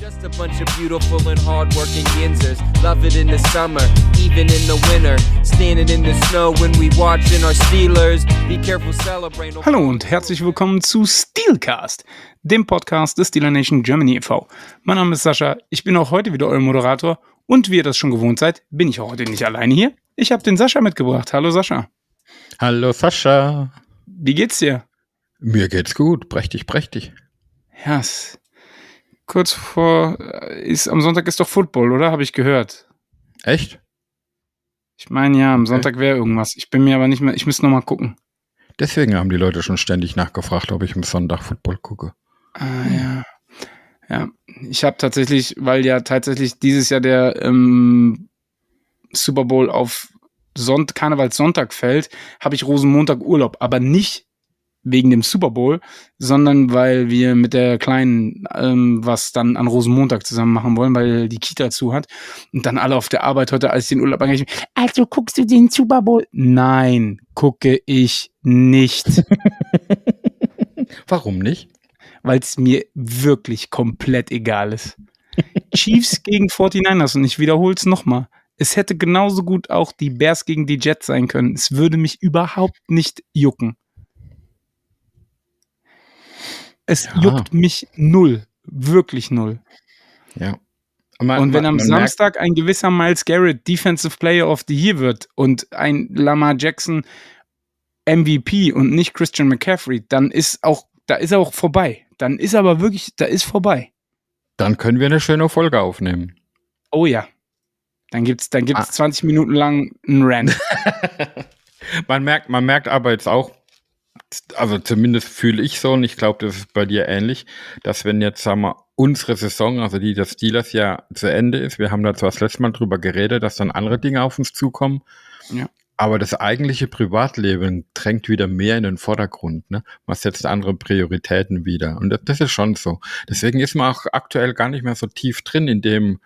Just a bunch of beautiful and hardworking Yinzers. Love it in the summer, even in the winter. Standing in the snow when we watching our Steelers. Be careful celebrating. Hallo und herzlich willkommen zu Steelcast, dem Podcast des Steeler Nation Germany e.V. Mein Name ist Sascha, ich bin auch heute wieder euer Moderator und wie ihr das schon gewohnt seid, bin ich auch heute nicht alleine hier. Ich habe den Sascha mitgebracht. Hallo Sascha. Hallo Sascha. Wie geht's dir? Mir geht's gut, prächtig, prächtig. Ja, es- kurz vor äh, ist am Sonntag ist doch Football, oder? Habe ich gehört. Echt? Ich meine ja, am Sonntag wäre irgendwas. Ich bin mir aber nicht mehr. Ich müsste noch mal gucken. Deswegen haben die Leute schon ständig nachgefragt, ob ich am Sonntag Football gucke. Ah, ja. Ja, ich habe tatsächlich, weil ja tatsächlich dieses Jahr der ähm, Super Bowl auf Sonnt Karnevalssonntag fällt, habe ich Rosenmontag Urlaub, aber nicht wegen dem Super Bowl, sondern weil wir mit der Kleinen ähm, was dann an Rosenmontag zusammen machen wollen, weil die Kita zu hat. Und dann alle auf der Arbeit heute, als ich den Urlaub angehe, also guckst du den Super Bowl? Nein, gucke ich nicht. Warum nicht? weil es mir wirklich komplett egal ist. Chiefs gegen 49ers und ich wiederhole es nochmal. Es hätte genauso gut auch die Bears gegen die Jets sein können. Es würde mich überhaupt nicht jucken. Es Ja. juckt mich null. Wirklich null. Ja. Man- und wenn man- am man Samstag ein gewisser Miles Garrett Defensive Player of the Year wird und ein Lamar Jackson MVP und nicht Christian McCaffrey, dann ist auch, da ist er auch vorbei. Dann ist aber wirklich, da ist vorbei. Dann können wir eine schöne Folge aufnehmen. Oh ja. Dann gibt's, dann gibt's Ah. 20 Minuten lang einen Rant. Man merkt, man merkt aber jetzt auch, also zumindest fühle ich so, und ich glaube, das ist bei dir ähnlich, dass wenn jetzt, sagen wir, unsere Saison, also die des Steelers ja zu Ende ist, wir haben da zwar das letzte Mal drüber geredet, dass dann andere Dinge auf uns zukommen, Ja. aber das eigentliche Privatleben drängt wieder mehr in den Vordergrund, ne? Man setzt andere Prioritäten wieder. Und das, das ist schon so. Deswegen ist man auch aktuell gar nicht mehr so tief drin in dem,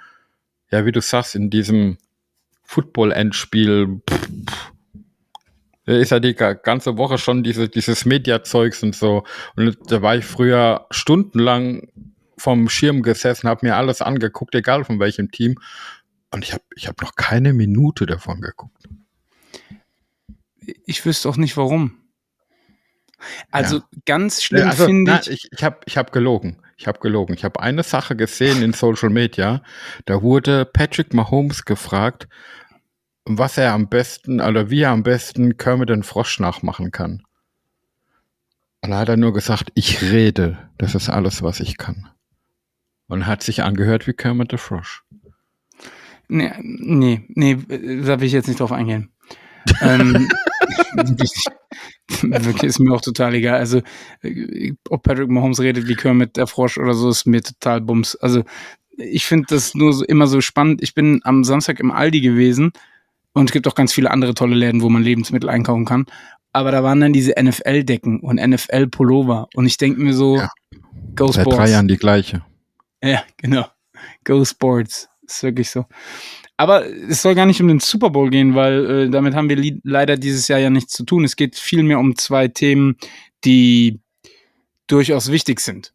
ja, wie du sagst, in diesem Football-Endspiel. Pff, pff. Da ist ja die ga- ganze Woche schon diese, dieses Media-Zeugs und so. Und da war ich früher stundenlang vom Schirm gesessen, habe mir alles angeguckt, egal von welchem Team. Und ich habe ich hab noch keine Minute davon geguckt. Ich wüsste auch nicht warum. Also Ja. ganz schlimm also, finde na, ich. ich. Ich habe ich hab gelogen. Ich habe gelogen. Ich habe eine Sache gesehen in Social Media. Da wurde Patrick Mahomes gefragt, was er am besten oder wie er am besten Kermit den Frosch nachmachen kann. Und da hat er nur gesagt, ich rede. Das ist alles, was ich kann. Und hat sich angehört wie Kermit der Frosch. Nee, nee, nee, da will ich jetzt nicht drauf eingehen. ähm, wirklich ist mir auch total egal. Also, äh, ob Patrick Mahomes redet wie Kermit der Frosch oder so, ist mir total bums. Also, ich finde das nur so, immer so spannend. Ich bin am Samstag im Aldi gewesen und es gibt auch ganz viele andere tolle Läden, wo man Lebensmittel einkaufen kann. Aber da waren dann diese NFL-Decken und NFL-Pullover. Und ich denke mir so, Ja. Go Seit drei Sports. Jahren die gleiche. Ja, genau. Go Sports. Ist wirklich so. Aber es soll gar nicht um den Super Bowl gehen, weil äh, damit haben wir leider dieses Jahr ja nichts zu tun. Es geht vielmehr um zwei Themen, die durchaus wichtig sind.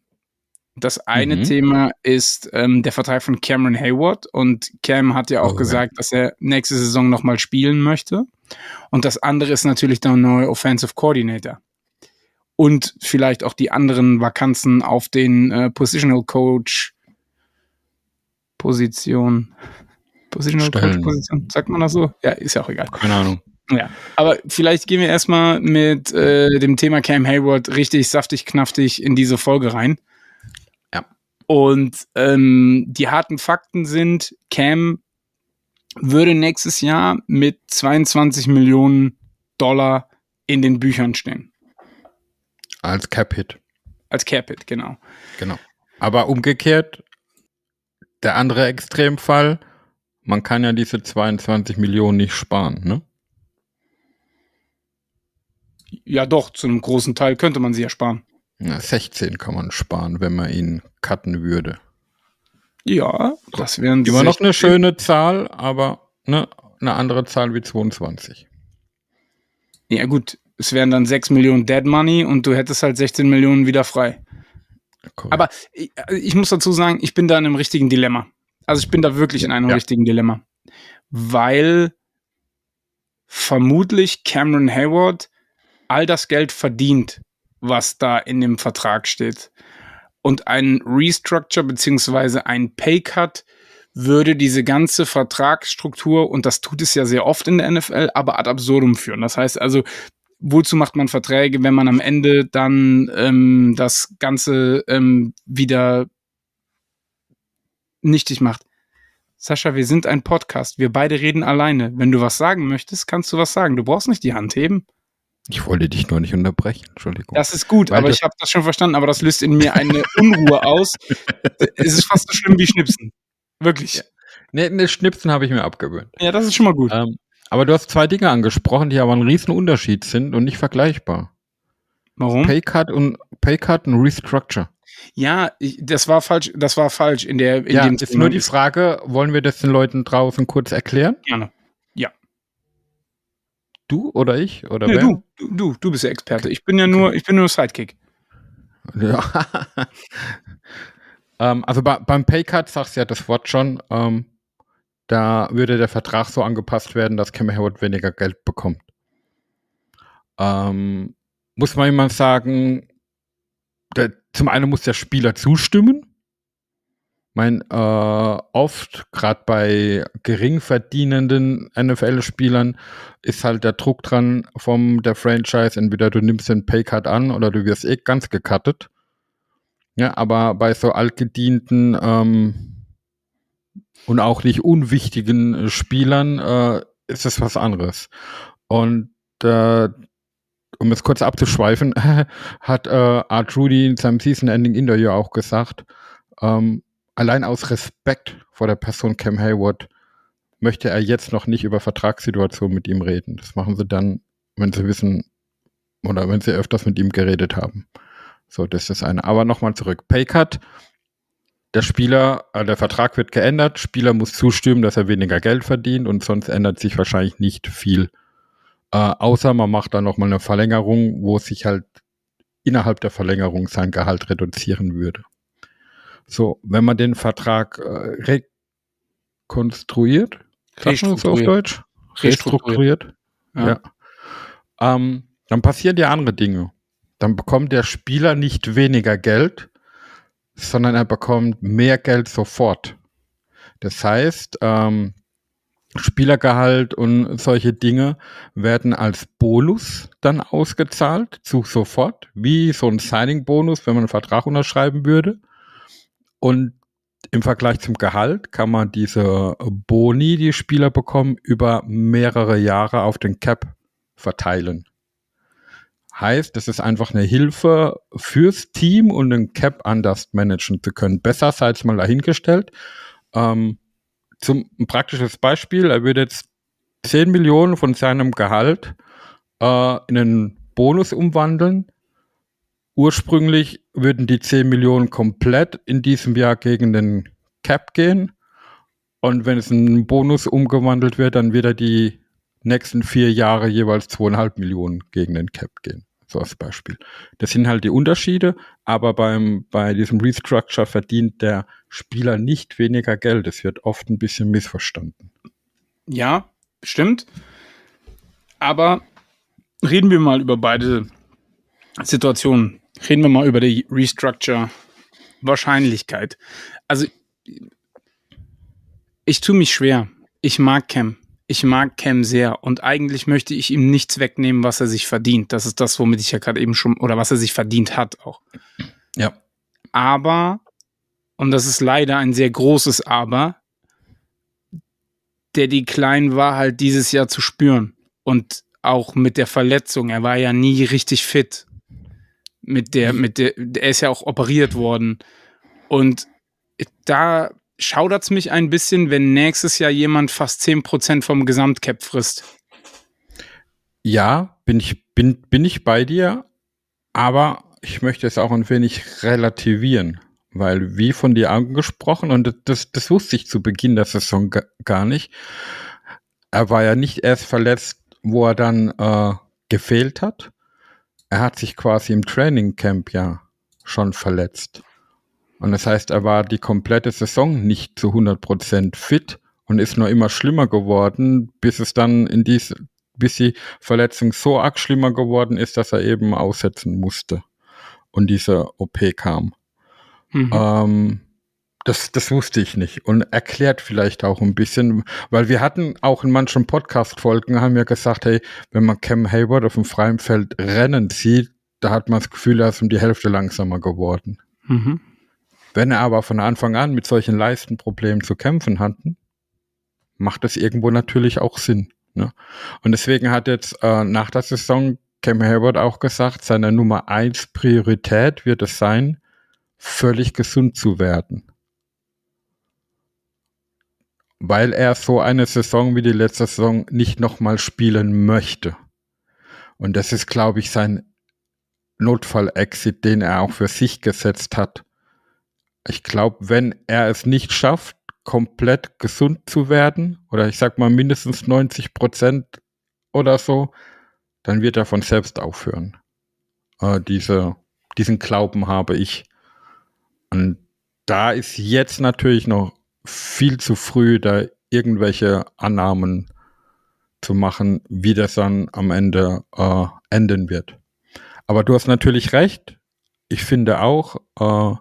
Das eine Mhm. Thema ist ähm, der Vertrag von Cameron Hayward und Cam hat ja auch Oh, ja. gesagt, dass er nächste Saison nochmal spielen möchte. Und das andere ist natürlich der neue Offensive Coordinator. Und vielleicht auch die anderen Vakanzen auf den äh, Positional Coach Position. Positional Coach Stellen. Position. Sagt man das so? Ja, ist ja auch egal. Keine Ahnung. Ja, aber vielleicht gehen wir erstmal mit äh, dem Thema Cam Hayward richtig saftig, knaftig in diese Folge rein. Und ähm, die harten Fakten sind, Cam würde nächstes Jahr mit 22 Millionen Dollar in den Büchern stehen. Als Cap-Hit. Als Capit, genau. Genau. Aber umgekehrt, der andere Extremfall, man kann ja diese 22 Millionen nicht sparen, ne? Ja, doch, zu einem großen Teil könnte man sie ja sparen. Ja, 16 kann man sparen, wenn man ihn cutten würde. Ja, das wären Immer noch eine 16. schöne Zahl, aber ne, eine andere Zahl wie 22. Ja, gut, es wären dann 6 Millionen Dead Money und du hättest halt 16 Millionen wieder frei. Cool. Aber ich, ich, muss dazu sagen, ich bin da in einem richtigen Dilemma. Also ich bin da wirklich in einem ja. richtigen Dilemma. Weil vermutlich Cameron Hayward all das Geld verdient, was da in dem Vertrag steht. Und ein Restructure beziehungsweise ein Paycut würde diese ganze Vertragsstruktur, und das tut es ja sehr oft in der NFL, aber ad absurdum führen. Das heißt also, wozu macht man Verträge, wenn man am Ende dann ähm, das Ganze ähm, wieder nichtig macht? Sascha, wir sind ein Podcast. Wir beide reden alleine. Wenn du was sagen möchtest, kannst du was sagen. Du brauchst nicht die Hand heben. Ich wollte dich nur nicht unterbrechen, Entschuldigung. Das ist gut, Weil aber ich habe das schon verstanden, aber das löst in mir eine Unruhe aus. es ist fast so schlimm wie Schnipsen. Wirklich. Ja. Nee, nee Schnipsen habe ich mir abgewöhnt. Ja, das ist schon mal gut. Ähm, aber du hast zwei Dinge angesprochen, die aber ein riesen Unterschied sind und nicht vergleichbar. Warum? Paycut und Paycut und Restructure. Ja, ich, das war falsch, das war falsch in der in ja, ist nur die Frage, wollen wir das den Leuten draußen kurz erklären? Gerne. Du oder ich oder nee? Du, du, du bist der Experte. Ich bin ja nur, ich bin nur Sidekick. Ja. ähm, also bei, beim Paycut sagst du ja das Wort schon, ähm, da würde der Vertrag so angepasst werden, dass Cam Hayward weniger Geld bekommt. Ähm, muss man jemand sagen, der, zum einen muss der Spieler zustimmen. Mein äh, oft gerade bei gering verdienenden NFL-Spielern ist halt der Druck dran vom der Franchise. Entweder du nimmst den Paycut an oder du wirst eh ganz gecuttet. Ja, aber bei so altgedienten ähm, und auch nicht unwichtigen Spielern äh, ist es was anderes. Und äh, um es kurz abzuschweifen, hat äh, Art Rudy in seinem Season-Ending-Interview auch gesagt, ähm, allein aus Respekt vor der Person Cam Hayward möchte er jetzt noch nicht über Vertragssituationen mit ihm reden. Das machen sie dann, wenn sie wissen oder wenn sie öfters mit ihm geredet haben. So, das ist eine. Aber nochmal zurück. Paycut. Der Spieler, äh, der Vertrag wird geändert. Spieler muss zustimmen, dass er weniger Geld verdient und sonst ändert sich wahrscheinlich nicht viel äh, außer man macht dann nochmal eine Verlängerung, wo sich halt innerhalb der Verlängerung sein Gehalt reduzieren würde. So, wenn man den Vertrag äh, rekonstruiert, auf Deutsch? Restrukturiert. Ja. ja. Ähm, dann passieren ja andere Dinge. Dann bekommt der Spieler nicht weniger Geld, sondern er bekommt mehr Geld sofort. Das heißt, ähm, Spielergehalt und solche Dinge werden als Bonus dann ausgezahlt, zu sofort, wie so ein Signing-Bonus, wenn man einen Vertrag unterschreiben würde. Und im Vergleich zum Gehalt kann man diese Boni, die Spieler bekommen, über mehrere Jahre auf den Cap verteilen. Heißt, es ist einfach eine Hilfe fürs Team und den Cap anders managen zu können. Besser sei es mal dahingestellt. Ähm, zum ein praktisches Beispiel, er würde jetzt 10 Millionen von seinem Gehalt äh, in einen Bonus umwandeln. Ursprünglich würden die 10 Millionen komplett in diesem Jahr gegen den Cap gehen. Und wenn es ein Bonus umgewandelt wird, dann wird er die nächsten vier Jahre jeweils zweieinhalb Millionen gegen den Cap gehen. So als Beispiel. Das sind halt die Unterschiede, aber beim, bei diesem Restructure verdient der Spieler nicht weniger Geld. Es wird oft ein bisschen missverstanden. Ja, stimmt. Aber reden wir mal über beide Situationen. Reden wir mal über die Restructure-Wahrscheinlichkeit. Also, ich tue mich schwer. Ich mag Cam ich mag Cam sehr und eigentlich möchte ich ihm nichts wegnehmen, was er sich verdient. Das ist das, womit ich ja gerade eben schon, oder was er sich verdient hat auch. Ja. Aber, und das ist leider ein sehr großes Aber, der Decline war halt dieses Jahr zu spüren. Und auch mit der Verletzung. Er war ja nie richtig fit. Mit der, mit der, er ist ja auch operiert worden. Und da schaudert's mich ein bisschen, wenn nächstes Jahr jemand fast 10% vom Gesamtcap frisst. Ja, bin ich, bin, bin ich bei dir, aber ich möchte es auch ein wenig relativieren, weil wie von dir angesprochen, und das, das wusste ich zu Beginn der Saison gar nicht, er war ja nicht erst verletzt, wo er dann äh, gefehlt hat. Er hat sich quasi im Training Camp ja schon verletzt. Und das heißt, er war die komplette Saison nicht zu 100% fit und ist nur immer schlimmer geworden, bis es dann in diese, bis die Verletzung so arg schlimmer geworden ist, dass er eben aussetzen musste und diese OP kam. Mhm. Ähm, das, das wusste ich nicht und erklärt vielleicht auch ein bisschen, weil wir hatten auch in manchen Podcast-Folgen haben wir gesagt, hey, wenn man Cam Hayward auf dem freien Feld rennen sieht, da hat man das Gefühl, er ist um die Hälfte langsamer geworden. Mhm. Wenn er aber von Anfang an mit solchen Leistenproblemen zu kämpfen hatten, macht das irgendwo natürlich auch Sinn. Ne? Und deswegen hat jetzt äh, nach der Saison Cam Hayward auch gesagt, seine Nummer eins Priorität wird es sein, völlig gesund zu werden weil er so eine Saison wie die letzte Saison nicht nochmal spielen möchte. Und das ist, glaube ich, sein Notfall-Exit, den er auch für sich gesetzt hat. Ich glaube, wenn er es nicht schafft, komplett gesund zu werden, oder ich sag mal mindestens 90 Prozent oder so, dann wird er von selbst aufhören. Äh, diese, diesen Glauben habe ich. Und da ist jetzt natürlich noch viel zu früh, da irgendwelche Annahmen zu machen, wie das dann am Ende äh, enden wird. Aber du hast natürlich recht. Ich finde auch, äh,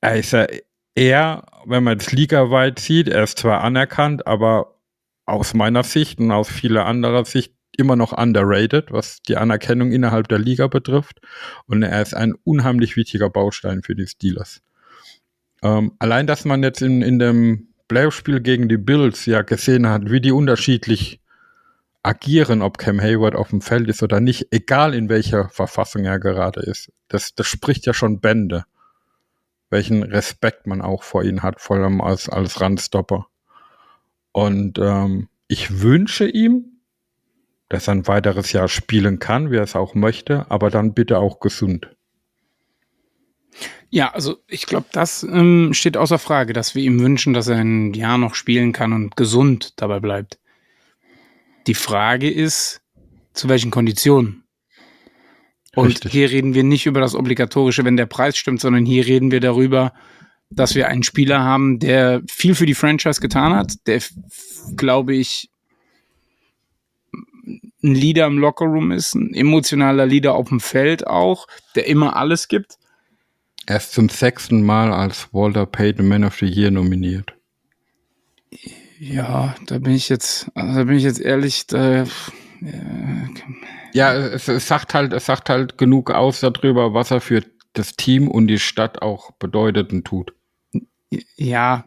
er ist ja eher, wenn man es ligaweit sieht, er ist zwar anerkannt, aber aus meiner Sicht und aus vieler anderer Sicht immer noch underrated, was die Anerkennung innerhalb der Liga betrifft. Und er ist ein unheimlich wichtiger Baustein für die Steelers. Ähm, allein, dass man jetzt in, in dem Playoff-Spiel gegen die Bills ja gesehen hat, wie die unterschiedlich agieren, ob Cam Hayward auf dem Feld ist oder nicht, egal in welcher Verfassung er gerade ist. Das, das spricht ja schon Bände. Welchen Respekt man auch vor ihm hat, vor allem als, als Randstopper. Und ähm, ich wünsche ihm, dass er ein weiteres Jahr spielen kann, wie er es auch möchte, aber dann bitte auch gesund. Ja, also ich glaube, das ähm, steht außer Frage, dass wir ihm wünschen, dass er ein Jahr noch spielen kann und gesund dabei bleibt. Die Frage ist, zu welchen Konditionen? Und Richtig. hier reden wir nicht über das Obligatorische, wenn der Preis stimmt, sondern hier reden wir darüber, dass wir einen Spieler haben, der viel für die Franchise getan hat, der, glaube ich, ein Leader im Lockerroom ist, ein emotionaler Leader auf dem Feld auch, der immer alles gibt er ist zum sechsten Mal als Walter Payton Man of the Year nominiert. Ja, da bin ich jetzt, also da bin ich jetzt ehrlich, da, ja, es, es, sagt halt, es sagt halt genug aus darüber, was er für das Team und die Stadt auch bedeutet und tut. Ja.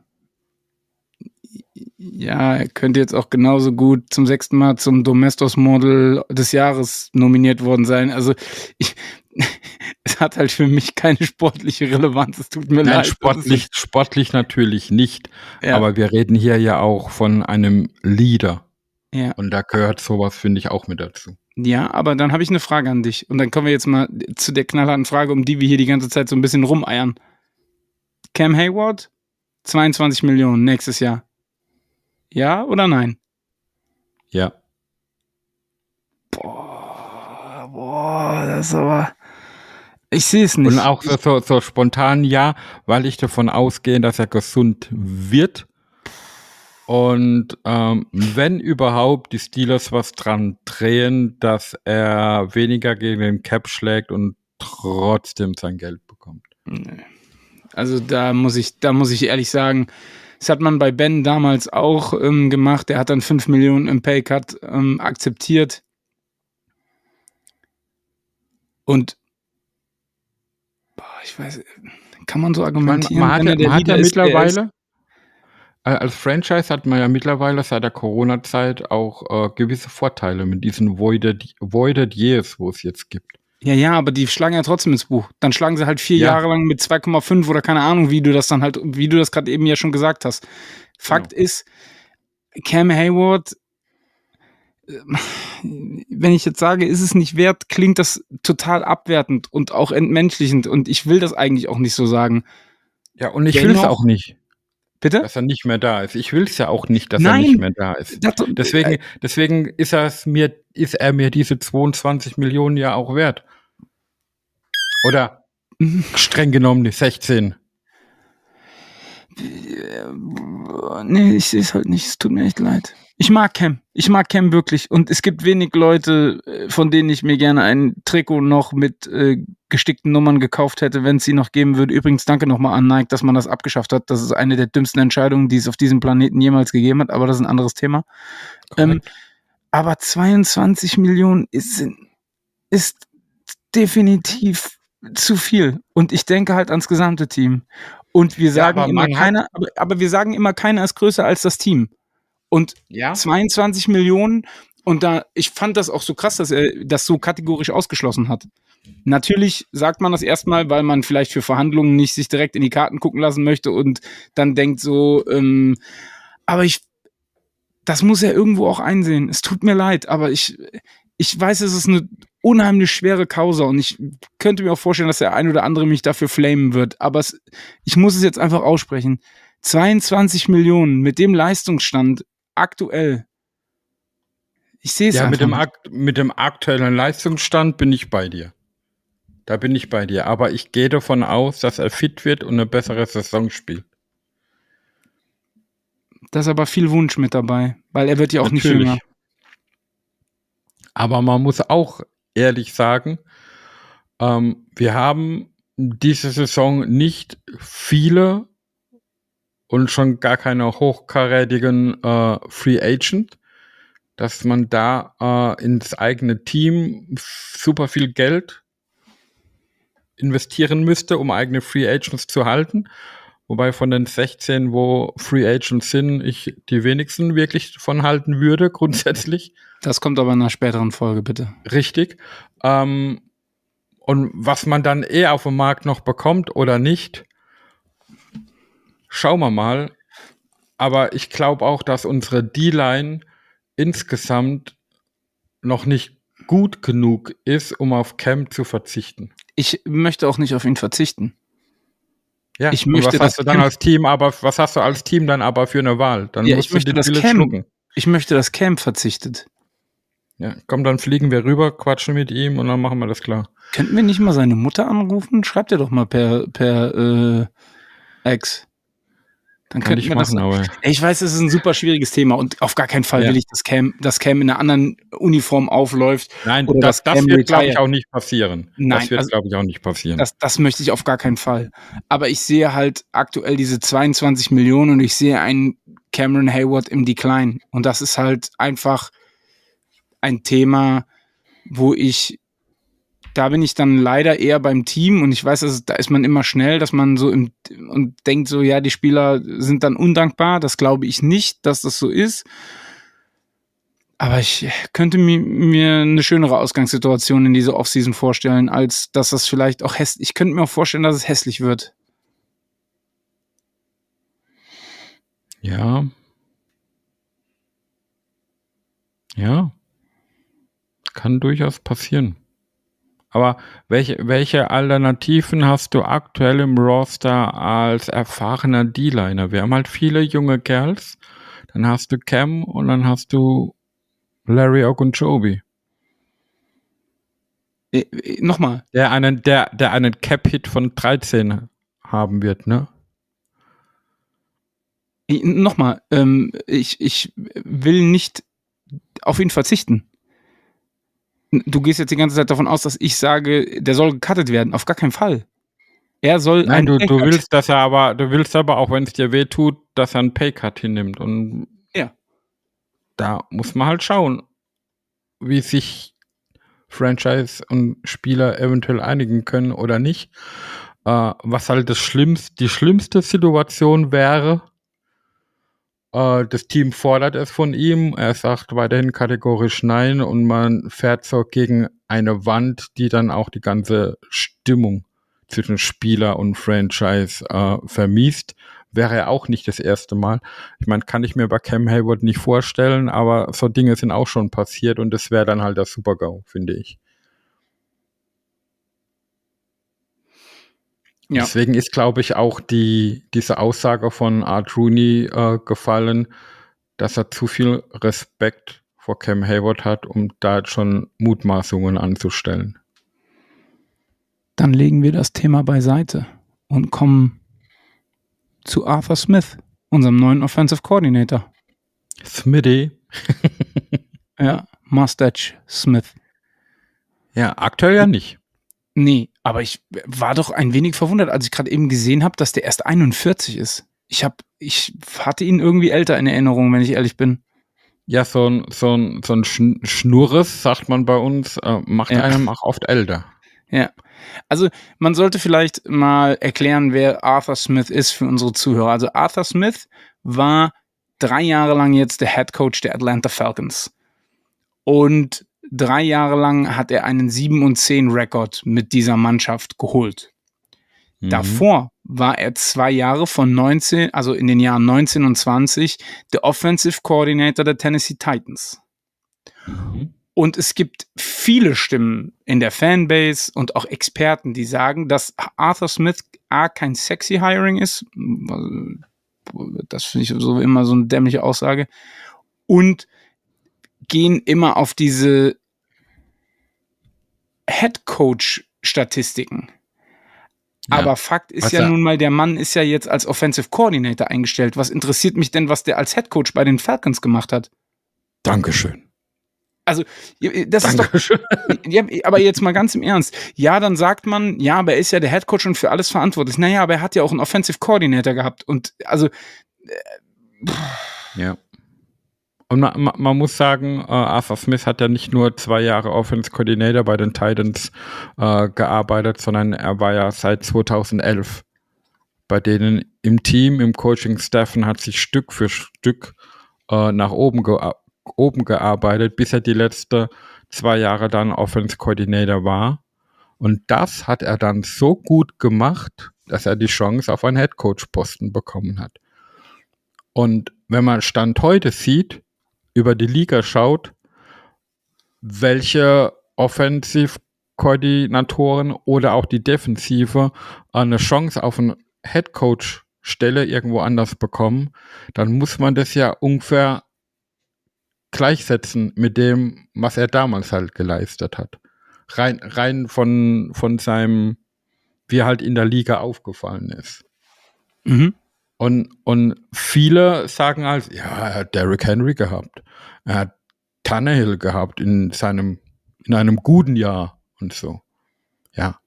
Ja, er könnte jetzt auch genauso gut zum sechsten Mal zum Domestos Model des Jahres nominiert worden sein. Also ich, es hat halt für mich keine sportliche Relevanz. Es tut mir Nein, leid. Sportlich, sportlich natürlich nicht. Ja. Aber wir reden hier ja auch von einem Leader. Ja. Und da gehört sowas, finde ich, auch mit dazu. Ja, aber dann habe ich eine Frage an dich. Und dann kommen wir jetzt mal zu der knallharten Frage, um die wir hier die ganze Zeit so ein bisschen rumeiern. Cam Hayward, 22 Millionen nächstes Jahr. Ja oder nein? Ja. Boah, boah, das ist aber. Ich sehe es nicht. Und auch so, so, so spontan ja, weil ich davon ausgehe, dass er gesund wird. Und ähm, wenn überhaupt die Steelers was dran drehen, dass er weniger gegen den Cap schlägt und trotzdem sein Geld bekommt. Also da muss ich, da muss ich ehrlich sagen, das hat man bei Ben damals auch ähm, gemacht. Er hat dann 5 Millionen im Paycut ähm, akzeptiert. Und ich weiß, kann man so argumentieren? Man, man hat, ja, man hat ja mittlerweile, als Franchise hat man ja mittlerweile seit der Corona-Zeit auch äh, gewisse Vorteile mit diesen Voided, Voided Years, wo es jetzt gibt. Ja, ja, aber die schlagen ja trotzdem ins Buch. Dann schlagen sie halt vier ja. Jahre lang mit 2,5 oder keine Ahnung, wie du das dann halt, wie du das gerade eben ja schon gesagt hast. Fakt genau. ist, Cam Hayward wenn ich jetzt sage, ist es nicht wert, klingt das total abwertend und auch entmenschlichend und ich will das eigentlich auch nicht so sagen. Ja, und ich will es auch nicht. Bitte? Dass er nicht mehr da ist. Ich will es ja auch nicht, dass Nein, er nicht mehr da ist. Das, deswegen, äh, deswegen ist er mir, ist er mir diese 22 Millionen ja auch wert. Oder Streng genommen die 16. Nee, ich sehe es halt nicht. Es tut mir echt leid. Ich mag Cam. Ich mag Cam wirklich. Und es gibt wenig Leute, äh, von denen ich mir gerne ein Trikot noch mit äh, gestickten Nummern gekauft hätte, wenn es sie noch geben würde. Übrigens, danke nochmal an Nike, dass man das abgeschafft hat. Das ist eine der dümmsten Entscheidungen, die es auf diesem Planeten jemals gegeben hat. Aber das ist ein anderes Thema. Ähm, aber 22 Millionen ist, ist definitiv zu viel. Und ich denke halt ans gesamte Team. Und wir sagen aber immer keiner, aber, aber wir sagen immer, keiner ist größer als das Team. Und Ja. 22 Millionen und da, ich fand das auch so krass, dass er das so kategorisch ausgeschlossen hat. Natürlich sagt man das erstmal, weil man vielleicht für Verhandlungen nicht sich direkt in die Karten gucken lassen möchte und dann denkt so, ähm, aber ich, das muss er irgendwo auch einsehen. Es tut mir leid, aber ich, ich weiß, es ist eine unheimlich schwere Causa und ich könnte mir auch vorstellen, dass der ein oder andere mich dafür flamen wird, aber es, ich muss es jetzt einfach aussprechen. 22 Millionen mit dem Leistungsstand aktuell. Ich sehe es Ja, mit dem, akt mit dem aktuellen Leistungsstand bin ich bei dir. Da bin ich bei dir. Aber ich gehe davon aus, dass er fit wird und eine bessere Saison spielt. Da ist aber viel Wunsch mit dabei, weil er wird ja auch nicht jünger. Aber man muss auch ehrlich sagen, ähm, wir haben diese Saison nicht viele und schon gar keine hochkarätigen äh, Free Agent, dass man da äh, ins eigene Team super viel Geld investieren müsste, um eigene Free Agents zu halten. Wobei von den 16, wo Free Agents sind, ich die wenigsten wirklich davon halten würde, grundsätzlich. Das kommt aber in einer späteren Folge, bitte. Richtig. Ähm, und was man dann eh auf dem Markt noch bekommt oder nicht, schauen wir mal. Aber ich glaube auch, dass unsere D-Line insgesamt noch nicht gut genug ist, um auf Cam zu verzichten. Ich möchte auch nicht auf ihn verzichten. Ja, Ich möchte, was hast du dann Cam- als Team, aber was hast du als Team dann aber für eine Wahl? Dann Ja, ich möchte, die dass Pille Cam- schlucken. Ich möchte, dass Cam verzichtet. Ja, komm, dann fliegen wir rüber, quatschen mit ihm und dann machen wir das klar. Könnten wir nicht mal seine Mutter anrufen? Schreibt er doch mal per, per äh, Ex. Dann Kann ich das. machen, Ey, Ich weiß, es ist ein super schwieriges Thema und auf gar keinen Fall Ja. will ich, dass Cam, dass Cam in einer anderen Uniform aufläuft. nein, Oder das, das wird, glaube ich, auch nicht passieren. Nein, das wird, also- glaube ich, auch nicht passieren. Das, das möchte ich auf gar keinen Fall. Aber ich sehe halt aktuell diese 22 Millionen und ich sehe einen Cameron Hayward im Decline. Und das ist halt einfach ein Thema, wo ich, da bin ich dann leider eher beim Team und ich weiß, dass, da ist man immer schnell, dass man so im, und denkt so, ja, die Spieler sind dann undankbar. Das glaube ich nicht, dass das so ist. Aber ich könnte mi mir eine schönere Ausgangssituation in dieser Offseason vorstellen, als dass das vielleicht auch hässlich. Ich könnte mir auch vorstellen, dass es hässlich wird. Ja. Ja. Kann durchaus passieren. Aber welche, welche Alternativen hast du aktuell im Roster als erfahrener D-Liner? Wir haben halt viele junge Kerls. Dann hast du Cam und dann hast du Larry Ogunjobi. Äh, äh, Nochmal, Der einen, der, der einen Cap-Hit von 13 haben wird, ne? äh, nochmal, ähm, ich, ich will nicht auf ihn verzichten. Du gehst jetzt die ganze Zeit davon aus, dass ich sage, der soll gecuttet werden. Auf gar keinen Fall. Er soll Nein, du, du willst, dass er aber, du willst aber auch, wenn es dir weh tut, dass er einen Paycut hinnimmt. Und Ja. da muss man halt schauen, wie sich Franchise und Spieler eventuell einigen können oder nicht. Äh, was halt das schlimmste, die schlimmste Situation wäre, das Team fordert es von ihm, er sagt weiterhin kategorisch nein und man fährt so gegen eine Wand, die dann auch die ganze Stimmung zwischen Spieler und Franchise äh, vermiest. Wäre ja auch nicht das erste Mal. Ich meine, kann ich mir bei Cam Hayward nicht vorstellen, aber so Dinge sind auch schon passiert und das wäre dann halt der Super-GAU, finde ich. Ja. Deswegen ist, glaube ich, auch die, diese Aussage von Art Rooney äh, gefallen, dass er zu viel Respekt vor Cam Hayward hat, um da jetzt schon Mutmaßungen anzustellen. dann legen wir das Thema beiseite und kommen zu Arthur Smith, unserem neuen Offensive Coordinator. Smitty. Ja, Mustache Smith. Ja, aktuell ja nicht. Nee, aber ich war doch ein wenig verwundert, als ich gerade eben gesehen habe, dass der erst 41 ist. Ich hab, ich hatte ihn irgendwie älter in Erinnerung, wenn ich ehrlich bin. Ja, so ein, so ein, so ein Schn- Schnurres, sagt man bei uns, äh, macht Ja. einem auch oft älter. Ja. Also man sollte vielleicht mal erklären, wer Arthur Smith ist für unsere Zuhörer. Also Arthur Smith war drei Jahre lang jetzt der Head Coach der Atlanta Falcons. Und drei Jahre lang hat er einen 7 und 10 Rekord mit dieser Mannschaft geholt. Mhm. Davor war er zwei Jahre von 19, also in den Jahren 19 und 20, der Offensive Coordinator der Tennessee Titans. Mhm. Und es gibt viele Stimmen in der Fanbase und auch Experten, die sagen, dass Arthur Smith A kein sexy Hiring ist. Das finde ich so immer so eine dämliche Aussage. Und gehen immer auf diese Head Coach Statistiken. Ja. Aber Fakt ist Was ja er- nun mal, der Mann ist ja jetzt als Offensive Coordinator eingestellt. Was interessiert mich denn, was der als Head Coach bei den Falcons gemacht hat? Dankeschön. Also, das ist doch, Dankeschön. ja, aber jetzt mal ganz im Ernst. Ja, dann sagt man, ja, aber er ist ja der Head Coach und für alles verantwortlich. Naja, aber er hat ja auch einen Offensive Coordinator gehabt. Und also, Ja. Und man, man, muss sagen, äh, Arthur Smith hat ja nicht nur zwei Jahre Offense Coordinator bei den Titans äh, gearbeitet, sondern er war ja seit 2011 bei denen im Team, im Coaching-Staff hat sich Stück für Stück äh, nach oben, ge oben gearbeitet, bis er die letzten zwei Jahre dann Offense Coordinator war. Und das hat er dann so gut gemacht, dass er die Chance auf einen Head Coach Posten bekommen hat. Und wenn man Stand heute sieht, über die Liga schaut, welche Offensiv-Koordinatoren oder auch die Defensive eine Chance auf eine Headcoach-Stelle irgendwo anders bekommen, dann muss man das ja ungefähr gleichsetzen mit dem, was er damals halt geleistet hat. Rein, rein von, von seinem, wie er halt in der Liga aufgefallen ist. mhm. Und, und viele sagen halt, ja, er hat Derrick Henry gehabt. Er hat Tannehill gehabt in seinem, in einem guten Jahr und so. Ja.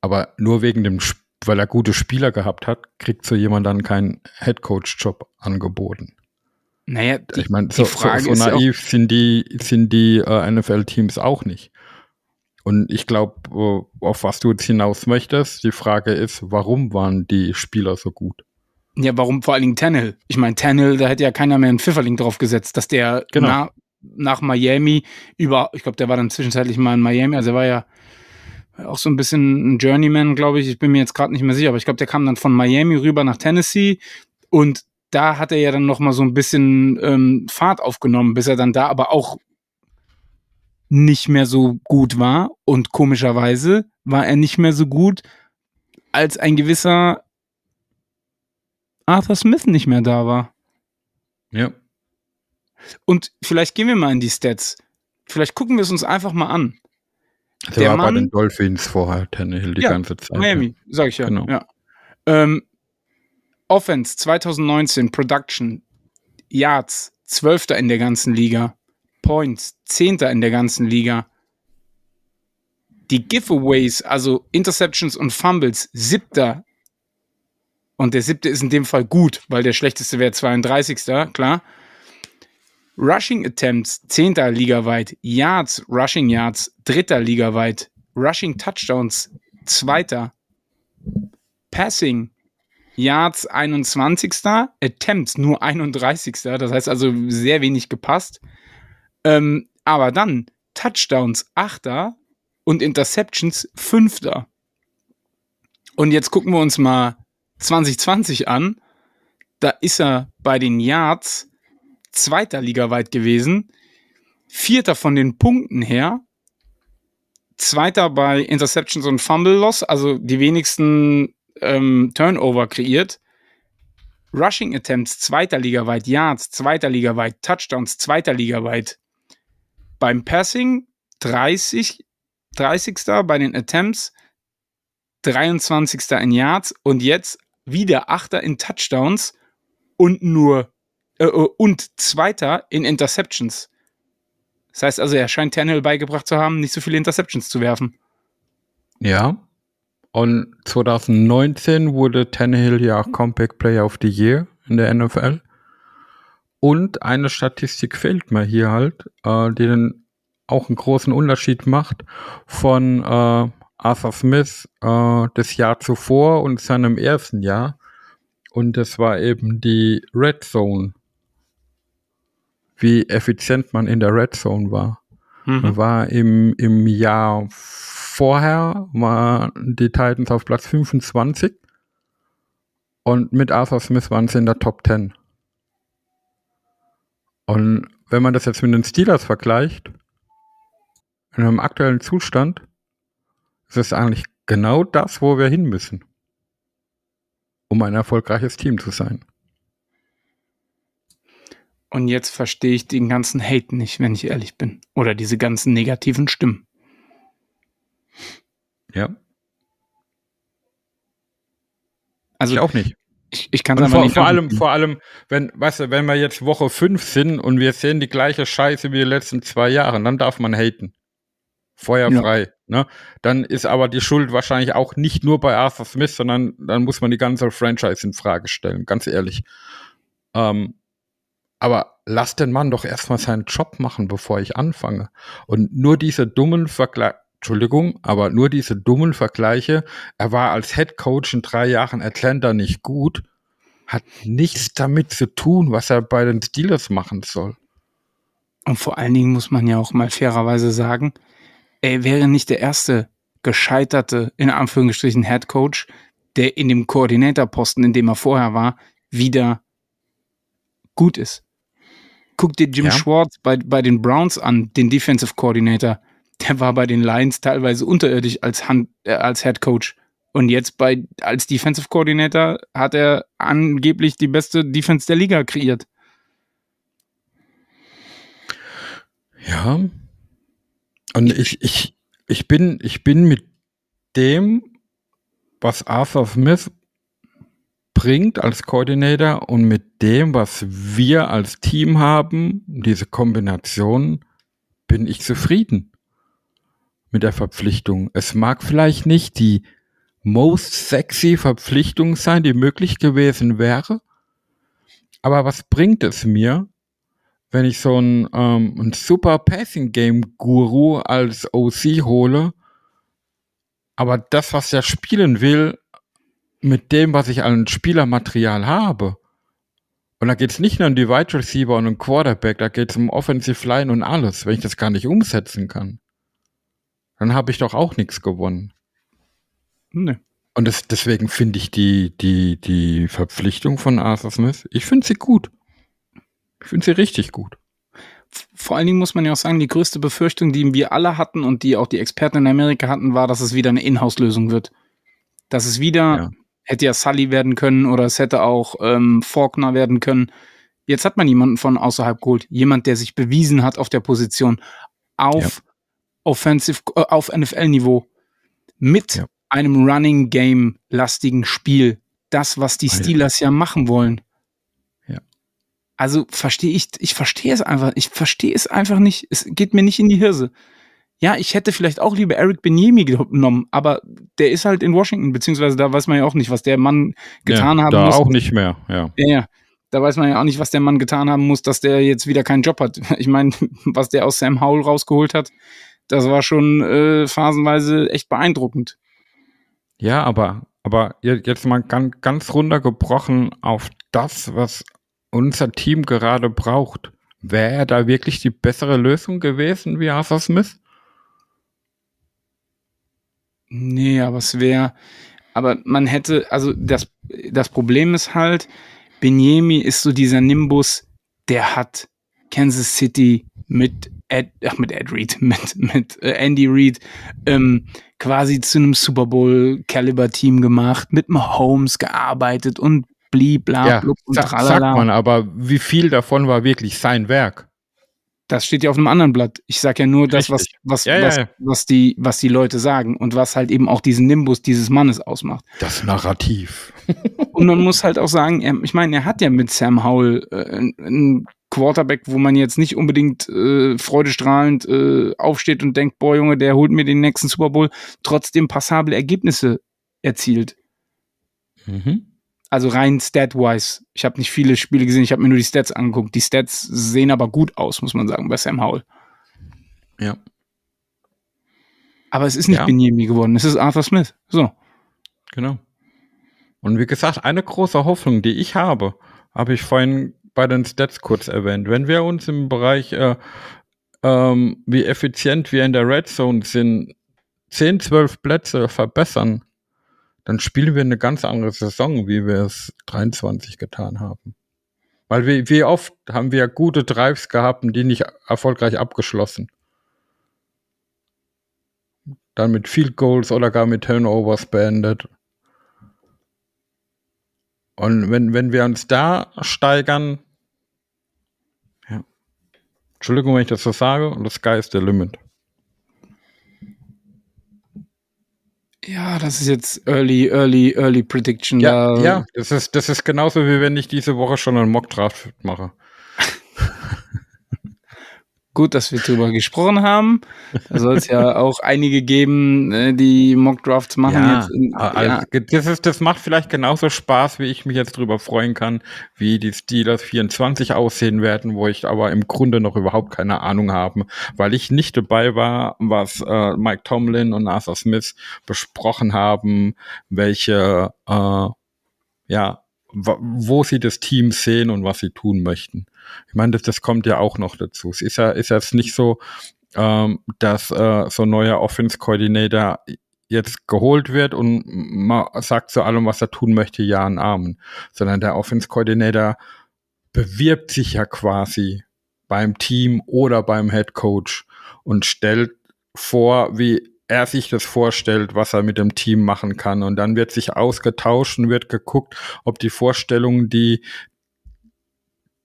Aber nur wegen dem, weil er gute Spieler gehabt hat, kriegt so jemand dann keinen Headcoach-Job angeboten. naja, die, Ich meine, so, so, so ja auch- naiv sind die, sind die äh, NFL-Teams auch nicht. Und ich glaube, auf was du jetzt hinaus möchtest, die Frage ist, warum waren die Spieler so gut? ja, warum vor allen Dingen Tannehill? Ich meine, Tannehill, da hätte ja keiner mehr einen Pfifferling drauf gesetzt, dass der Genau. na, nach Miami über, ich glaube, der war dann zwischenzeitlich mal in Miami, also er war ja auch so ein bisschen ein Journeyman, glaube ich. Ich bin mir jetzt gerade nicht mehr sicher, aber ich glaube, der kam dann von Miami rüber nach Tennessee und da hat er ja dann noch mal so ein bisschen ähm, Fahrt aufgenommen, bis er dann da aber auch nicht mehr so gut war und komischerweise war er nicht mehr so gut, als ein gewisser Arthur Smith nicht mehr da war. Ja. Und vielleicht gehen wir mal in die Stats. Vielleicht gucken wir es uns einfach mal an. Der, Der war Mann- bei den Dolphins vorher, Tannehill, die Ja, ganze Zeit. Miami, sag ich ja. Genau. ja. Ähm, Offense 2019, Production, Yards, 12. in der ganzen Liga, Points, 10. in der ganzen Liga. Die Giveaways, also Interceptions und Fumbles, 7. Und der siebte ist in dem Fall gut, weil der schlechteste wäre 32. Klar. Rushing Attempts, 10. ligaweit. Yards, Rushing Yards, 3. ligaweit. Rushing Touchdowns, 2. Passing, Yards 21. Attempts nur 31. Das heißt also sehr wenig gepasst. Ähm, aber dann Touchdowns 8. und Interceptions 5. Und jetzt gucken wir uns mal 2020 an. Da ist er bei den Yards zweiter Liga weit gewesen. Vierter von den Punkten her. Zweiter bei Interceptions und Fumble Loss, also die wenigsten ähm, Turnover kreiert. Rushing Attempts, zweiter Liga weit, Yards, zweiter Liga weit, Touchdowns, zweiter Liga weit. Beim Passing 30 30. bei den Attempts, 23. in Yards und jetzt wieder 8. in Touchdowns und nur äh, äh, und Zweiter in Interceptions. Das heißt also, er scheint Tannehill beigebracht zu haben, nicht so viele Interceptions zu werfen. Ja. Und 2019 wurde Tannehill ja auch Comeback Player of the Year in der NFL. Und eine Statistik fehlt mir hier halt, äh, die dann auch einen großen Unterschied macht von äh, Arthur Smith äh, das Jahr zuvor und seinem ersten Jahr. Und das war eben die Red Zone. Wie effizient man in der Red Zone war. Mhm. Man war im, im Jahr vorher, waren die Titans auf Platz 25 und mit Arthur Smith waren sie in der Top 10. Und wenn man das jetzt mit den Steelers vergleicht, in einem aktuellen Zustand, ist es eigentlich genau das, wo wir hin müssen, um ein erfolgreiches Team zu sein. Und jetzt verstehe ich den ganzen Hate nicht, wenn ich ehrlich bin. Oder diese ganzen negativen Stimmen. Ja. Also ich auch nicht. Ich, ich kann es vor, nicht vor allem, vor allem, wenn, weißt du, wenn wir jetzt Woche 5 sind und wir sehen die gleiche Scheiße wie die letzten zwei Jahre, dann darf man haten. Feuerfrei. Ja. Ne? Dann ist aber die Schuld wahrscheinlich auch nicht nur bei Arthur Smith, sondern dann muss man die ganze Franchise in Frage stellen, ganz ehrlich. Ähm, aber lass den Mann doch erstmal seinen Job machen, bevor ich anfange. Und nur diese dummen Vergleiche, Entschuldigung, aber nur diese dummen Vergleiche, er war als Head Coach in drei Jahren Atlanta nicht gut, hat nichts damit zu tun, was er bei den Steelers machen soll. Und vor allen Dingen muss man ja auch mal fairerweise sagen, er wäre nicht der erste gescheiterte, in Anführungsstrichen, Head Coach, der in dem Koordinatorposten, in dem er vorher war, wieder gut ist. Guck dir Jim ja. Schwartz bei, bei den Browns an, den Defensive Coordinator der war bei den Lions teilweise unterirdisch als, Hand, äh, als Head Coach. Und jetzt bei, als Defensive Coordinator hat er angeblich die beste Defense der Liga kreiert. Ja. Und ich, ich, ich bin, ich bin mit dem, was Arthur Smith bringt als Coordinator und mit dem, was wir als Team haben, diese Kombination, bin ich zufrieden mit der Verpflichtung. Es mag vielleicht nicht die most sexy Verpflichtung sein, die möglich gewesen wäre, aber was bringt es mir, wenn ich so ein, ähm, ein super Passing Game Guru als OC hole, aber das, was er spielen will, mit dem, was ich an Spielermaterial habe. Und da geht es nicht nur um die Wide Receiver und um Quarterback, da geht es um Offensive Line und alles, wenn ich das gar nicht umsetzen kann dann habe ich doch auch nichts gewonnen. Nee. Und das, deswegen finde ich die, die, die Verpflichtung von Arthur Smith, ich finde sie gut. Ich finde sie richtig gut. Vor allen Dingen muss man ja auch sagen, die größte Befürchtung, die wir alle hatten und die auch die Experten in Amerika hatten, war, dass es wieder eine Inhouse-Lösung wird. Dass es wieder, ja. hätte ja Sully werden können oder es hätte auch ähm, Faulkner werden können. Jetzt hat man jemanden von außerhalb geholt. Jemand, der sich bewiesen hat auf der Position. Auf Offensive, äh, auf NFL-Niveau mit ja. einem Running Game lastigen Spiel. Das, was die Steelers ja machen wollen. Ja. Also verstehe ich, ich verstehe es einfach, ich verstehe es einfach nicht. Es geht mir nicht in die Hirse. Ja, ich hätte vielleicht auch lieber Eric Benyemi genommen, aber der ist halt in Washington, beziehungsweise da weiß man ja auch nicht, was der Mann getan ja, haben da muss. auch nicht mehr, ja. Ja, ja. Da weiß man ja auch nicht, was der Mann getan haben muss, dass der jetzt wieder keinen Job hat. Ich meine, was der aus Sam Howell rausgeholt hat, das war schon äh, phasenweise echt beeindruckend. Ja, aber, aber jetzt mal ganz, ganz runtergebrochen auf das, was unser Team gerade braucht. Wäre er da wirklich die bessere Lösung gewesen wie Arthur Smith? Nee, aber es wäre, aber man hätte, also das, das Problem ist halt, Benyemi ist so dieser Nimbus, der hat Kansas City mit Ed, ach, mit Ed Reed, mit, mit äh, Andy Reid ähm, quasi zu einem Super Bowl Caliber Team gemacht, mit Mahomes gearbeitet und blieb, bla, ja, blub und tralala. Sagt man, aber wie viel davon war wirklich sein Werk? das steht ja auf einem anderen Blatt. Ich sage ja nur das, was, was, Ja, ja, was, was, die, was die Leute sagen und was halt eben auch diesen Nimbus dieses Mannes ausmacht. Das Narrativ. Und man muss halt auch sagen, er, ich meine, er hat ja mit Sam Howell äh, einen Quarterback, wo man jetzt nicht unbedingt äh, freudestrahlend äh, aufsteht und denkt, boah Junge, der holt mir den nächsten Super Bowl, trotzdem passable Ergebnisse erzielt. Mhm. Also rein stat-wise. Ich habe nicht viele Spiele gesehen, ich habe mir nur die Stats angeguckt. Die Stats sehen aber gut aus, muss man sagen, bei Sam Howell. Ja. Aber es ist nicht Ja. Benyemi geworden, es ist Arthur Smith. So. Genau. Und wie gesagt, eine große Hoffnung, die ich habe, habe ich vorhin bei den Stats kurz erwähnt. Wenn wir uns im Bereich, äh, ähm, wie effizient wir in der Red Zone sind, 10, 12 Plätze verbessern, dann spielen wir eine ganz andere Saison, wie wir es 23 getan haben. Weil wie, wie oft haben wir gute Drives gehabt und die nicht erfolgreich abgeschlossen. Dann mit Field Goals oder gar mit Turnovers beendet. Und wenn, wenn wir uns da steigern, Entschuldigung, wenn ich das so sage, the sky is the limit. Ja, das ist jetzt Early, Early, Early Prediction. Ja, ja, das ist, das ist genauso wie wenn ich diese Woche schon einen Mockdraft mache. Gut, dass wir drüber gesprochen haben. Da soll es ja auch einige geben, äh, die Mockdrafts machen ja, jetzt. In, also, ja, das, ist, das macht vielleicht genauso Spaß, wie ich mich jetzt drüber freuen kann, wie die Steelers 24 aussehen werden, wo ich aber im Grunde noch überhaupt keine Ahnung habe, weil ich nicht dabei war, was äh, Mike Tomlin und Arthur Smith besprochen haben, welche, äh, ja, wo sie das Team sehen und was sie tun möchten. Ich meine, das, das kommt ja auch noch dazu. Es ist ja, ist jetzt nicht so, ähm, dass äh, so ein neuer Offense-Coordinator jetzt geholt wird und man sagt zu allem, was er tun möchte, ja und Amen. Sondern der Offense-Coordinator bewirbt sich ja quasi beim Team oder beim Head Coach und stellt vor, wie er sich das vorstellt, was er mit dem Team machen kann. Und dann wird sich ausgetauscht und wird geguckt, ob die Vorstellungen, die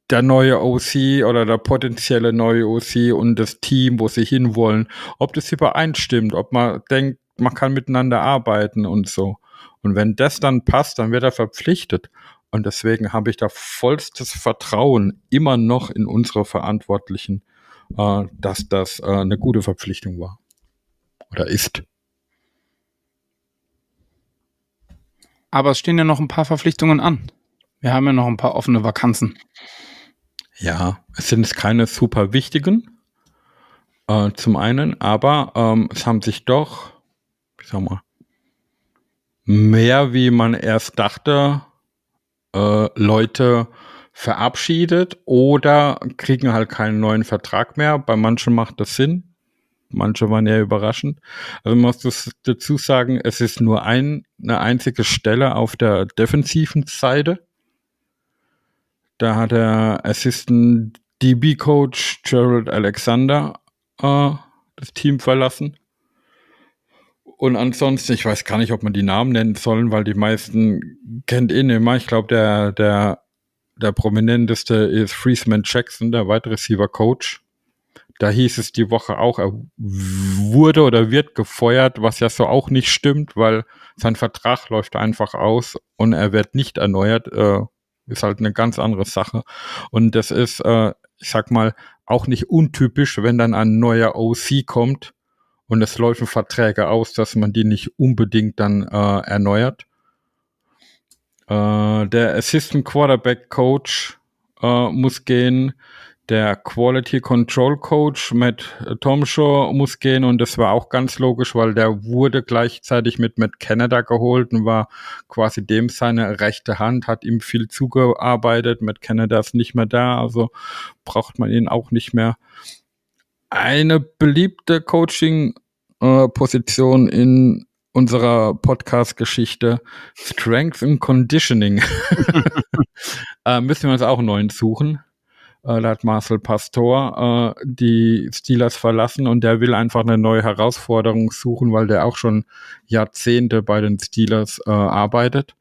der neue OC oder der potenzielle neue OC und das Team, wo sie hinwollen, ob das übereinstimmt, ob man denkt, man kann miteinander arbeiten und so. Und wenn das dann passt, dann wird er verpflichtet. Und deswegen habe ich da vollstes Vertrauen immer noch in unsere Verantwortlichen, äh, dass das äh, eine gute Verpflichtung war. Oder ist. aber es stehen ja noch ein paar Verpflichtungen an. Wir haben ja noch ein paar offene Vakanzen. Ja, es sind keine super wichtigen, äh, zum einen, aber ähm, es haben sich doch, ich sag mal, mehr wie man erst dachte, äh, Leute verabschiedet oder kriegen halt keinen neuen Vertrag mehr. Bei manchen macht das Sinn. Manche waren eher überraschend. Also man muss dazu sagen, es ist nur ein, eine einzige Stelle auf der defensiven Seite. Da hat der Assistant DB Coach Gerald Alexander äh, das Team verlassen. Und ansonsten, ich weiß gar nicht, ob man die Namen nennen sollen, weil die meisten kennt ihn immer. Ich glaube, der, der, der prominenteste ist Freezeman Jackson, der Wide Receiver Coach. Da hieß es die Woche auch, er wurde oder wird gefeuert, was ja so auch nicht stimmt, weil sein Vertrag läuft einfach aus und er wird nicht erneuert. Äh, ist halt eine ganz andere Sache. Und das ist, äh, ich sag mal, auch nicht untypisch, wenn dann ein neuer OC kommt und es laufen Verträge aus, dass man die nicht unbedingt dann äh, erneuert. Äh, der Assistant Quarterback Coach äh, muss gehen. Der Quality Control Coach Matt Tomshaw muss gehen und das war auch ganz logisch, weil der wurde gleichzeitig mit Matt Canada geholt und war quasi dem seine rechte Hand, hat ihm viel zugearbeitet. Matt Canada ist nicht mehr da, also braucht man ihn auch nicht mehr. Eine beliebte Coaching-Position in unserer Podcast-Geschichte, Strength and Conditioning. äh, müssen wir uns auch einen neuen suchen. Äh, da hat Marcel Pastor äh, die Steelers verlassen und der will einfach eine neue Herausforderung suchen, weil der auch schon Jahrzehnte bei den Steelers äh, arbeitet.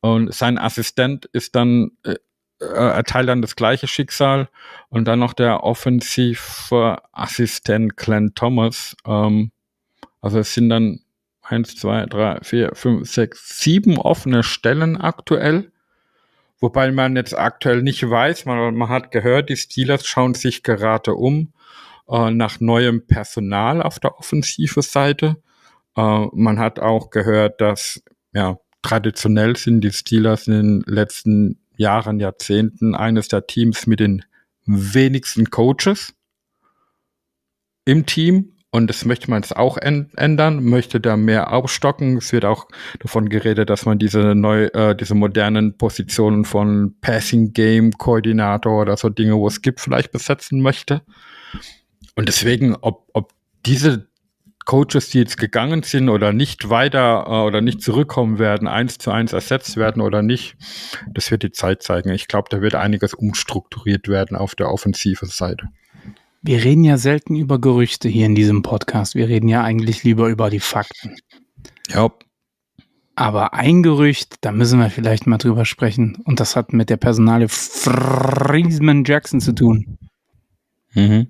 Und sein Assistent ist dann äh, äh, erteilt dann das gleiche Schicksal. Und dann noch der offensive Assistent Glenn Thomas. Ähm, also es sind dann eins, zwei, drei, vier, fünf, sechs, sieben offene Stellen aktuell. Wobei man jetzt aktuell nicht weiß, man, man hat gehört, die Steelers schauen sich gerade um äh, nach neuem Personal auf der offensive Seite. Äh, man hat auch gehört, dass ja traditionell sind die Steelers in den letzten Jahren, Jahrzehnten eines der Teams mit den wenigsten Coaches im Team. Und das möchte man jetzt auch ändern, möchte da mehr aufstocken. Es wird auch davon geredet, dass man diese neu, äh, diese modernen Positionen von Passing Game Koordinator oder so Dinge, wo es gibt, vielleicht besetzen möchte. Und deswegen, ob, ob diese Coaches, die jetzt gegangen sind oder nicht weiter äh, oder nicht zurückkommen werden, eins zu eins ersetzt werden oder nicht, das wird die Zeit zeigen. Ich glaube, da wird einiges umstrukturiert werden auf der offensiven Seite. Wir reden ja selten über Gerüchte hier in diesem Podcast. Wir reden ja eigentlich lieber über die Fakten. Ja. Aber ein Gerücht, da müssen wir vielleicht mal drüber sprechen. Und das hat mit der Personale Friesman Jackson zu tun. Mhm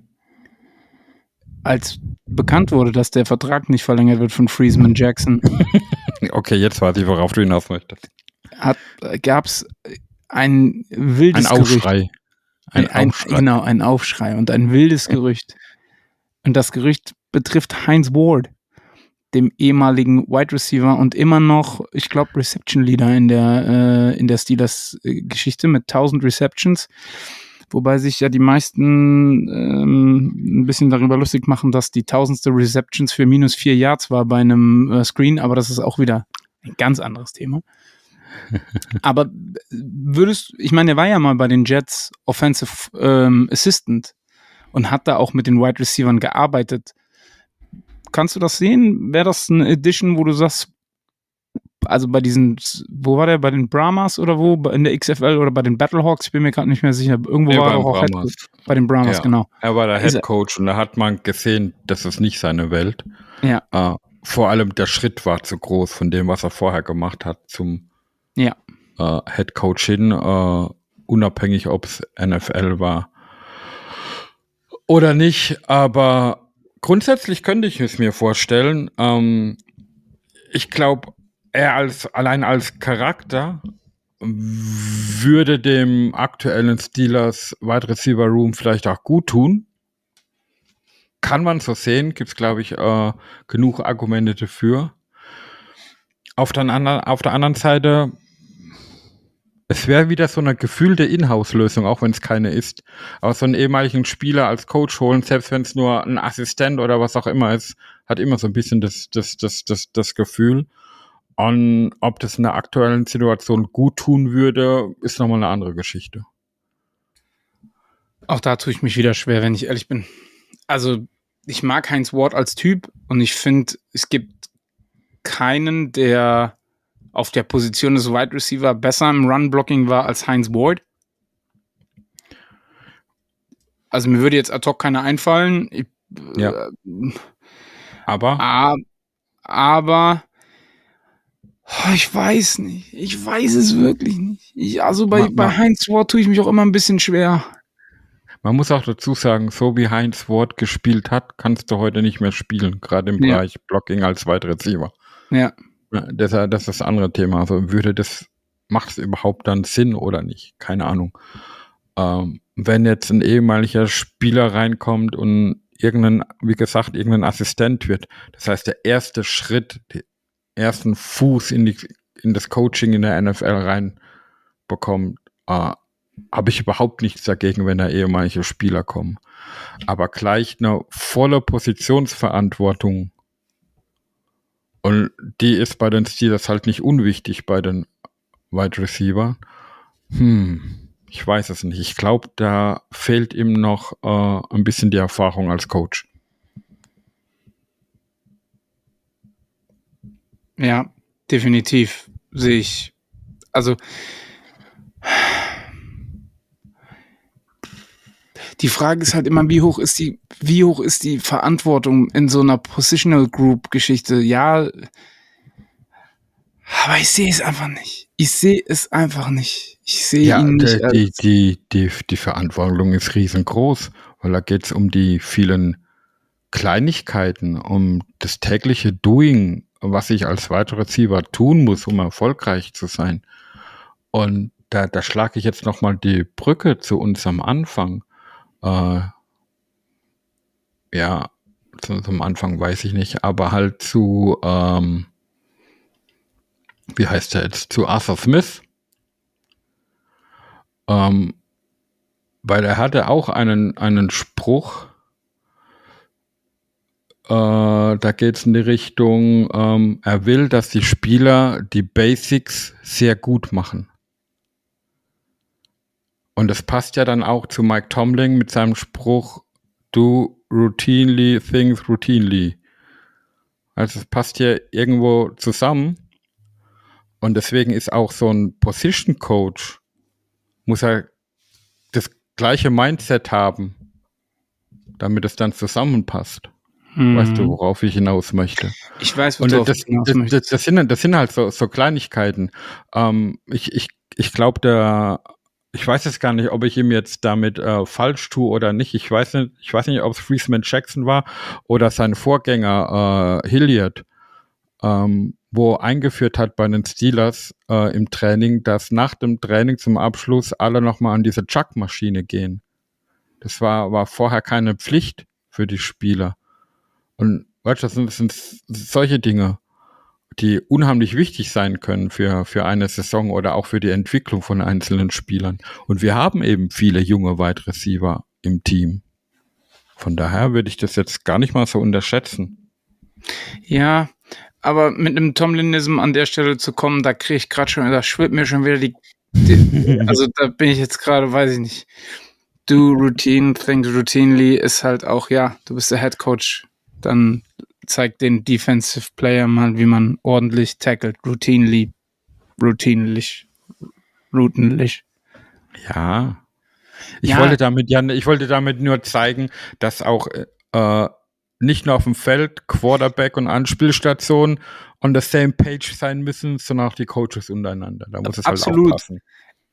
als bekannt wurde, dass der Vertrag nicht verlängert wird von Friesman Jackson. okay, jetzt weiß ich, worauf du hinaus möchtest. Gab es ein wildes ein Aufschrei. Gerücht. Ein, ein Aufschrei. Genau, ein Aufschrei und ein wildes Gerücht. Und das Gerücht betrifft Heinz Ward, dem ehemaligen Wide Receiver und immer noch, ich glaube, Reception Leader in der, äh, in der Steelers-Geschichte mit 1000 Receptions wobei sich ja die meisten ähm, ein bisschen darüber lustig machen, dass die tausendste Receptions für minus vier Yards war bei einem äh, Screen, aber das ist auch wieder ein ganz anderes Thema. Aber würdest, ich meine, er war ja mal bei den Jets Offensive ähm, Assistant und hat da auch mit den Wide Receivers gearbeitet. Kannst du das sehen? Wäre das eine Edition, wo du sagst, also bei diesen, wo war der, bei den Brahmas oder wo, in der XFL oder bei den Battlehawks, ich bin mir gerade nicht mehr sicher. Irgendwo nee, war er auch Head Bei den Brahmas, ja. genau. Er war der Head Coach und da hat man gesehen, das ist nicht seine Welt. Ja. Uh, vor allem der Schritt war zu groß von dem, was er vorher gemacht hat, zum ja. uh, Head Coach hin, uh, unabhängig, ob es NFL war oder nicht. Aber grundsätzlich könnte ich es mir vorstellen. Ähm, ich glaube, er als allein als Charakter würde dem aktuellen Steelers Wide Receiver Room vielleicht auch gut tun. Kann man so sehen, gibt es, glaube ich, äh, genug Argumente dafür. Auf auf der anderen Seite, es wäre wieder so eine gefühlte Inhouse-Lösung, auch wenn es keine ist. Aber so einen ehemaligen Spieler als Coach holen, selbst wenn es nur ein Assistent oder was auch immer ist, hat immer so ein bisschen das, das, das, das, das Gefühl. Und ob das in der aktuellen Situation gut tun würde, ist nochmal eine andere Geschichte. Auch da tue ich mich wieder schwer, wenn ich ehrlich bin. Also, ich mag Heinz Ward als Typ und ich finde, es gibt keinen, der auf der Position des Wide Receiver besser im Run-Blocking war als Heinz Ward. Also mir würde jetzt ad hoc keiner einfallen. Ich, ja. Äh, aber? Aber Oh, ich weiß nicht. Ich weiß es wirklich nicht. Ich, also bei, man, bei Heinz Ward tue ich mich auch immer ein bisschen schwer. Man muss auch dazu sagen, so wie Heinz Ward gespielt hat, kannst du heute nicht mehr spielen, gerade im ja. Bereich Blocking als Wide Receiver. Ja. Das, das ist das andere Thema. Also würde das, macht es überhaupt dann Sinn oder nicht? Keine Ahnung. Ähm, wenn jetzt ein ehemaliger Spieler reinkommt und irgendein, wie gesagt, irgendein Assistent wird, das heißt, der erste Schritt, ersten Fuß in, die, in das Coaching in der NFL reinbekommt, äh, habe ich überhaupt nichts dagegen, wenn da ehemalige Spieler kommen. Aber gleich eine volle Positionsverantwortung und die ist bei den Steelers halt nicht unwichtig bei den Wide Receiver. Hm, ich weiß es nicht. Ich glaube, da fehlt ihm noch äh, ein bisschen die Erfahrung als Coach. Ja, definitiv sehe ich. Also die Frage ist halt immer, wie hoch ist die, wie hoch ist die Verantwortung in so einer Positional Group Geschichte? Ja, aber ich sehe es einfach nicht. Ich sehe es einfach nicht. Ich sehe Ja, ihn nicht. die, die, die, die Verantwortung ist riesengroß, weil da geht es um die vielen Kleinigkeiten, um das tägliche Doing, was ich als weiterer Receiver tun muss, um erfolgreich zu sein. Und da, da schlage ich jetzt nochmal die Brücke zu unserem Anfang. Äh, ja, zu, zum Anfang weiß ich nicht, aber halt zu, ähm, wie heißt der jetzt, zu Arthur Smith. Ähm, weil er hatte auch einen, einen Spruch, äh, da geht es in die Richtung, ähm, er will, dass die Spieler die Basics sehr gut machen. Und das passt ja dann auch zu Mike Tomlin mit seinem Spruch, do routinely things routinely. Also es passt hier irgendwo zusammen. Und deswegen ist auch so ein Position Coach, muss er das gleiche Mindset haben, damit es dann zusammenpasst. Hm. Weißt du, worauf ich hinaus möchte? Ich weiß, worauf das, du hinaus das, das, das, sind, das sind halt so, so Kleinigkeiten. Ähm, ich ich, ich glaube, der, ich weiß jetzt gar nicht, ob ich ihm jetzt damit äh, falsch tue oder nicht. Ich weiß nicht, ich weiß nicht, ob es Freeman Jackson war oder sein Vorgänger äh, Hilliard, ähm, wo eingeführt hat bei den Steelers äh, im Training, dass nach dem Training zum Abschluss alle nochmal an diese Chuck-Maschine gehen. Das war, war vorher keine Pflicht für die Spieler. Und weißt du, das sind, das sind solche Dinge, die unheimlich wichtig sein können für, für eine Saison oder auch für die Entwicklung von einzelnen Spielern. Und wir haben eben viele junge Wide Receiver im Team. Von daher würde ich das jetzt gar nicht mal so unterschätzen. Ja, aber mit einem Tomlinism an der Stelle zu kommen, da kriege ich gerade schon, da schwirrt mir schon wieder die, die also da bin ich jetzt gerade, weiß ich nicht. Do routine, things routinely ist halt auch, ja, du bist der Head Coach, dann zeig den Defensive Player mal, wie man ordentlich tackelt, routinely, routinlich, routinlich. Ja. Ich Ja. wollte damit ja, ich wollte damit nur zeigen, dass auch äh, nicht nur auf dem Feld Quarterback und Anspielstation on the same page sein müssen, sondern auch die Coaches untereinander. Da muss es halt Absolut. auch passen.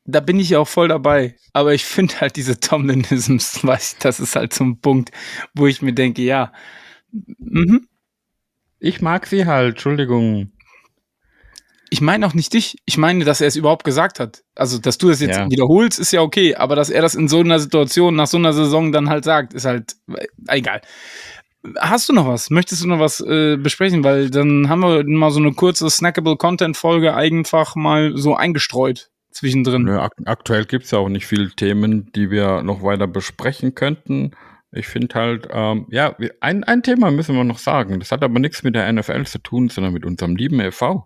Da bin ich auch voll dabei. Aber ich finde halt diese Tomlinisms, weiß ich, das ist halt so ein Punkt, wo ich mir denke, ja, mhm. Ich mag sie halt, Entschuldigung. Ich meine auch nicht dich. Ich meine, dass er es überhaupt gesagt hat. Also, dass du es jetzt Ja. wiederholst, ist ja okay. Aber dass er das in so einer Situation, nach so einer Saison dann halt sagt, ist halt äh, egal. Hast du noch was? Möchtest du noch was äh, besprechen? Weil dann haben wir mal so eine kurze snackable Content-Folge einfach mal so eingestreut zwischendrin. Ak aktuell gibt es ja auch nicht viele Themen, die wir noch weiter besprechen könnten. Ich finde halt, ähm, ja, ein, ein Thema müssen wir noch sagen. Das hat aber nichts mit der NFL zu tun, sondern mit unserem lieben EV.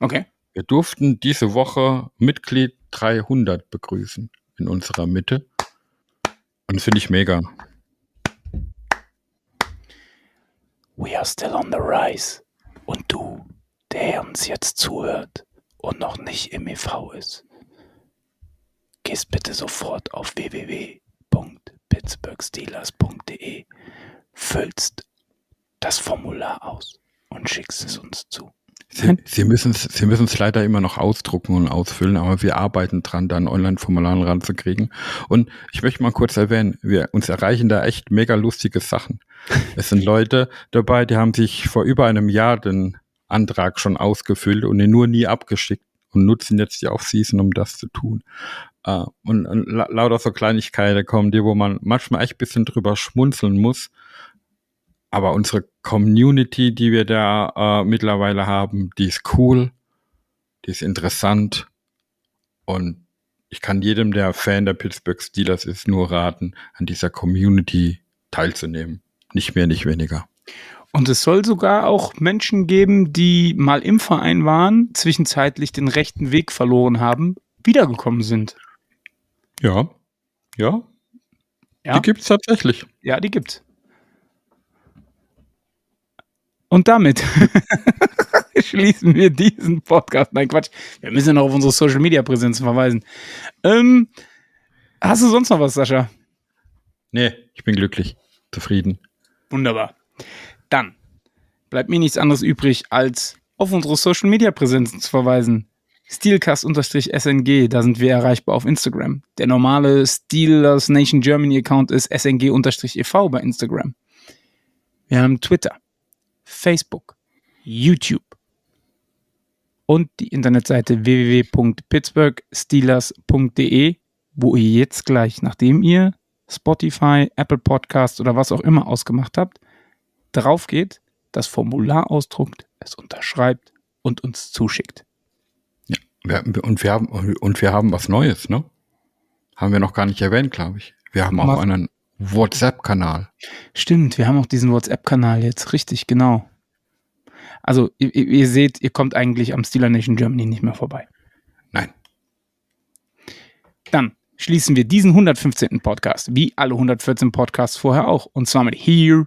Okay. Wir durften diese Woche Mitglied 300 begrüßen in unserer Mitte. Und das finde ich mega. We are still on the rise. Und du, der uns jetzt zuhört und noch nicht im EV ist, gehst bitte sofort auf www.pittsburghsteelers.de, füllst das Formular aus und schickst es uns zu. Sie, Sie müssen es Sie müssen's leider immer noch ausdrucken und ausfüllen, aber wir arbeiten dran, da ein Online-Formular ranzukriegen. Und ich möchte mal kurz erwähnen, wir uns erreichen da echt mega lustige Sachen. Es sind Leute dabei, die haben sich vor über einem Jahr den Antrag schon ausgefüllt und ihn nur nie abgeschickt und nutzen jetzt die Off-Season, um das zu tun. Äh, und, und la lauter so Kleinigkeiten kommen, die, wo man manchmal echt ein bisschen drüber schmunzeln muss. Aber unsere Community, die wir da äh, mittlerweile haben, die ist cool, die ist interessant und ich kann jedem, der Fan der Pittsburgh Steelers ist, nur raten, an dieser Community teilzunehmen. Nicht mehr, nicht weniger. Und es soll sogar auch Menschen geben, die mal im Verein waren, zwischenzeitlich den rechten Weg verloren haben, wiedergekommen sind. Ja, ja, Ja, die gibt's tatsächlich. ja die gibt's. Und damit schließen wir diesen Podcast. Nein, Quatsch. Wir müssen ja noch auf unsere Social Media Präsenz verweisen. Ähm, hast du sonst noch was, Sascha? Nee, ich bin glücklich, zufrieden. Wunderbar. Dann bleibt mir nichts anderes übrig, als auf unsere Social Media Präsenzen zu verweisen. Steelcast-SNG, da sind wir erreichbar auf Instagram. Der normale Steelers Nation Germany Account ist SNG-EV bei Instagram. Wir haben Twitter, Facebook, YouTube und die Internetseite www.pittsburghsteelers.de, wo ihr jetzt gleich, nachdem ihr Spotify, Apple Podcast oder was auch immer ausgemacht habt, drauf geht, das Formular ausdruckt, es unterschreibt und uns zuschickt. Ja, und, wir haben, und wir haben was Neues, ne? Haben wir noch gar nicht erwähnt, glaube ich. Wir haben auch was? einen WhatsApp-Kanal. Stimmt, wir haben auch diesen WhatsApp-Kanal jetzt, richtig, genau. Also ihr, ihr, seht, ihr kommt eigentlich am Steeler Nation Germany nicht mehr vorbei. Nein. Dann schließen wir diesen 115. Podcast, wie alle 114 Podcasts vorher auch, und zwar mit Here